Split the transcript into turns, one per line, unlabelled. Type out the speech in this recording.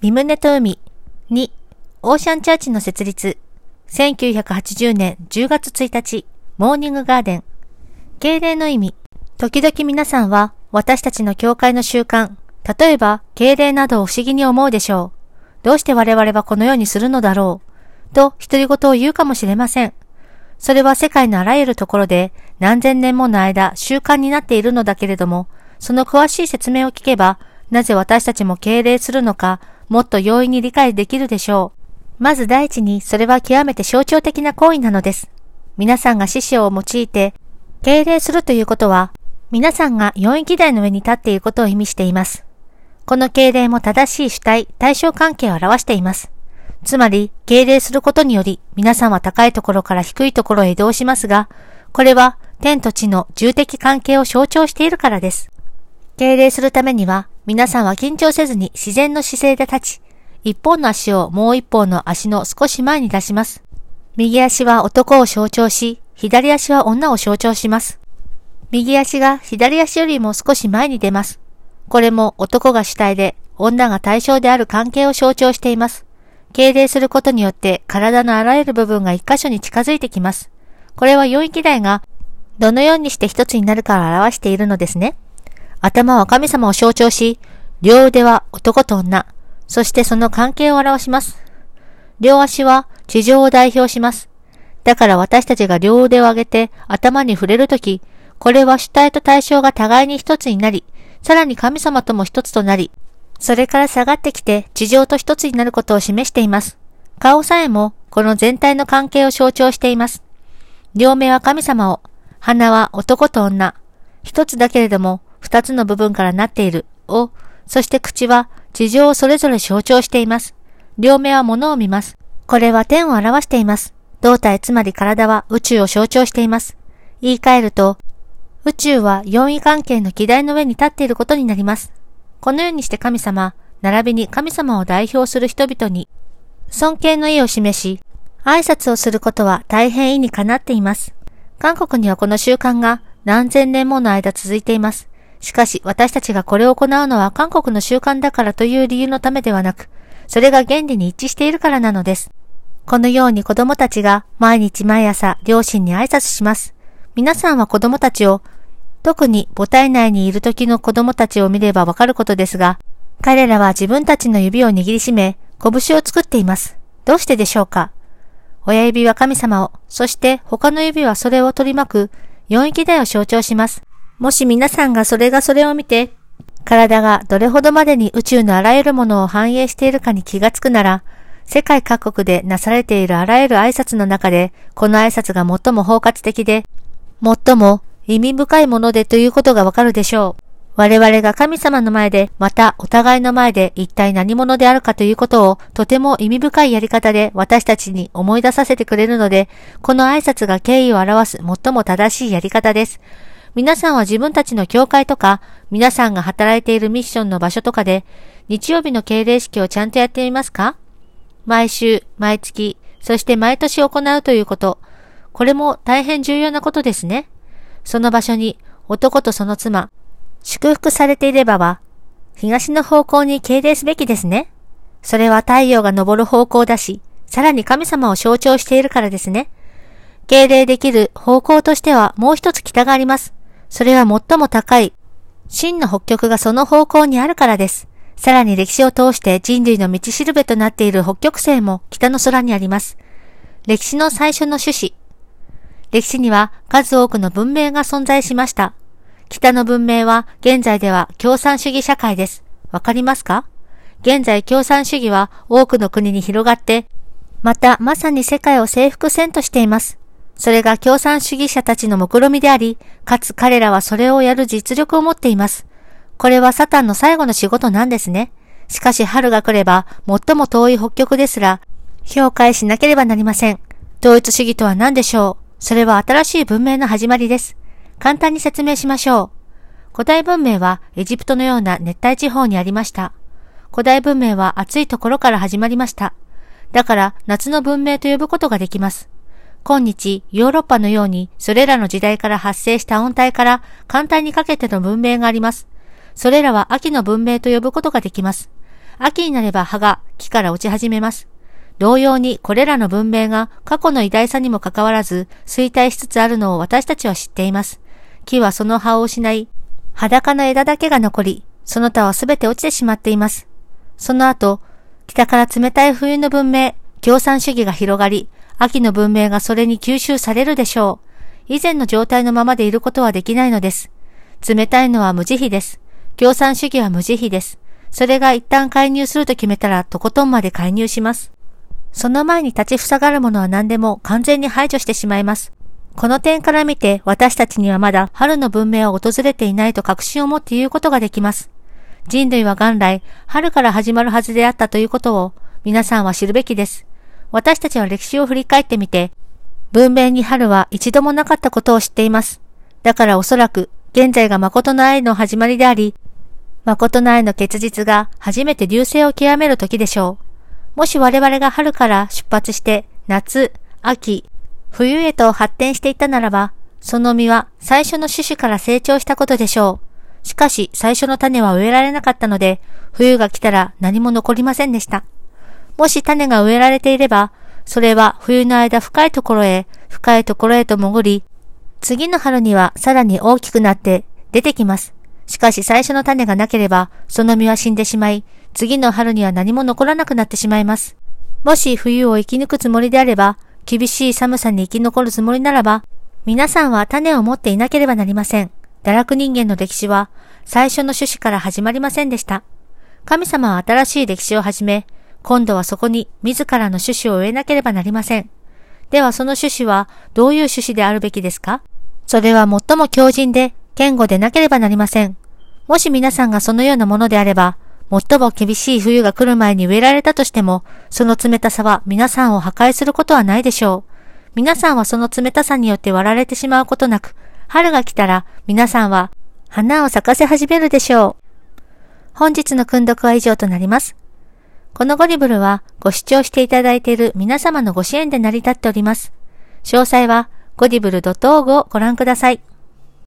ミムネと海。2、オーシャンチャーチの設立。1980年10月1日、モーニングガーデン。敬礼の意味。時々皆さんは私たちの教会の習慣、例えば敬礼などを不思議に思うでしょう。どうして我々はこのようにするのだろう。と独り言を言うかもしれません。それは世界のあらゆるところで何千年もの間習慣になっているのだけれども、その詳しい説明を聞けば、なぜ私たちも敬礼するのか、もっと容易に理解できるでしょう。まず第一に、それは極めて象徴的な行為なのです。皆さんが師匠を用いて、敬礼するということは、皆さんが四域台の上に立っていることを意味しています。この敬礼も正しい主体、対象関係を表しています。つまり、敬礼することにより、皆さんは高いところから低いところへ移動しますが、これは天と地の重的関係を象徴しているからです。敬礼するためには、皆さんは緊張せずに自然の姿勢で立ち、一本の足をもう一本の足の少し前に出します。右足は男を象徴し、左足は女を象徴します。右足が左足よりも少し前に出ます。これも男が主体で、女が対象である関係を象徴しています。敬礼することによって体のあらゆる部分が一箇所に近づいてきます。これは四域台がどのようにして一つになるかを表しているのですね。頭は神様を象徴し、両腕は男と女、そしてその関係を表します。両足は地上を代表します。だから私たちが両腕を上げて頭に触れるとき、これは主体と対象が互いに一つになり、さらに神様とも一つとなり、それから下がってきて地上と一つになることを示しています。顔さえもこの全体の関係を象徴しています。両目は神様を、鼻は男と女、一つだけれども二つの部分からなっているを、そして口は地上をそれぞれ象徴しています。両目は物を見ます。これは天を表しています。胴体つまり体は宇宙を象徴しています。言い換えると、宇宙は四位関係の議題の上に立っていることになります。このようにして神様、並びに神様を代表する人々に、尊敬の意を示し、挨拶をすることは大変意にかなっています。韓国にはこの習慣が何千年もの間続いています。しかし私たちがこれを行うのは韓国の習慣だからという理由のためではなく、それが原理に一致しているからなのです。このように子供たちが毎日毎朝両親に挨拶します。皆さんは子供たちを、特に母体内にいる時の子供たちを見ればわかることですが、彼らは自分たちの指を握りしめ、拳を作っています。どうしてでしょうか？親指は神様を、そして他の指はそれを取り巻く四域台を象徴します。もし皆さんがそれがそれを見て、体がどれほどまでに宇宙のあらゆるものを反映しているかに気がつくなら、世界各国でなされているあらゆる挨拶の中で、この挨拶が最も包括的で、最も意味深いものでということがわかるでしょう。我々が神様の前で、またお互いの前で一体何者であるかということをとても意味深いやり方で私たちに思い出させてくれるので、この挨拶が敬意を表す最も正しいやり方です。皆さんは自分たちの教会とか、皆さんが働いているミッションの場所とかで、日曜日の敬礼式をちゃんとやってみますか？毎週、毎月、そして毎年行うということ。これも大変重要なことですね。その場所に男とその妻、祝福されていればは、東の方向に敬礼すべきですね。それは太陽が昇る方向だし、さらに神様を象徴しているからですね。敬礼できる方向としてはもう一つ北があります。それは最も高い、真の北極がその方向にあるからです。さらに歴史を通して人類の道しるべとなっている北極星も北の空にあります。歴史の最初の趣旨。歴史には数多くの文明が存在しました。北の文明は現在では共産主義社会です。わかりますか？現在共産主義は多くの国に広がって、またまさに世界を征服せんとしています。それが共産主義者たちの目論みであり、かつ彼らはそれをやる実力を持っています。これはサタンの最後の仕事なんですね。しかし春が来れば、最も遠い北極ですら、評価しなければなりません。統一主義とは何でしょうそれは新しい文明の始まりです。簡単に説明しましょう。古代文明はエジプトのような熱帯地方にありました。古代文明は暑いところから始まりました。だから夏の文明と呼ぶことができます。今日、ヨーロッパのように、それらの時代から発生した温帯から簡単にかけての文明があります。それらは秋の文明と呼ぶことができます。秋になれば葉が木から落ち始めます。同様にこれらの文明が過去の偉大さにもかかわらず衰退しつつあるのを私たちは知っています。木はその葉を失い、裸の枝だけが残り、その他はすべて落ちてしまっています。その後、北から冷たい冬の文明、共産主義が広がり、秋の文明がそれに吸収されるでしょう。以前の状態のままでいることはできないのです。冷たいのは無慈悲です。共産主義は無慈悲です。それが一旦介入すると決めたらとことんまで介入します。その前に立ちふさがるものは何でも完全に排除してしまいます。この点から見て私たちにはまだ春の文明は訪れていないと確信を持って言うことができます。人類は元来春から始まるはずであったということを皆さんは知るべきです。私たちは歴史を振り返ってみて、文明に春は一度もなかったことを知っています。だからおそらく現在が誠の愛の始まりであり、誠の愛の結実が初めて流星を極める時でしょう。もし我々が春から出発して夏、秋、冬へと発展していったならば、その実は最初の種子から成長したことでしょう。しかし最初の種は植えられなかったので、冬が来たら何も残りませんでした。もし種が植えられていれば、それは冬の間深いところへ、深いところへと潜り、次の春にはさらに大きくなって出てきます。しかし最初の種がなければ、その実は死んでしまい、次の春には何も残らなくなってしまいます。もし冬を生き抜くつもりであれば、厳しい寒さに生き残るつもりならば、皆さんは種を持っていなければなりません。堕落人間の歴史は、最初の種子から始まりませんでした。神様は新しい歴史を始め、今度はそこに自らの種子を植えなければなりません。ではその種子はどういう種子であるべきですか？それは最も強靭で、堅固でなければなりません。もし皆さんがそのようなものであれば、最も厳しい冬が来る前に植えられたとしても、その冷たさは皆さんを破壊することはないでしょう。皆さんはその冷たさによって割られてしまうことなく、春が来たら皆さんは花を咲かせ始めるでしょう。本日の訓読は以上となります。このゴリブルはご視聴していただいている皆様のご支援で成り立っております。詳細はゴディブル .org をご覧ください。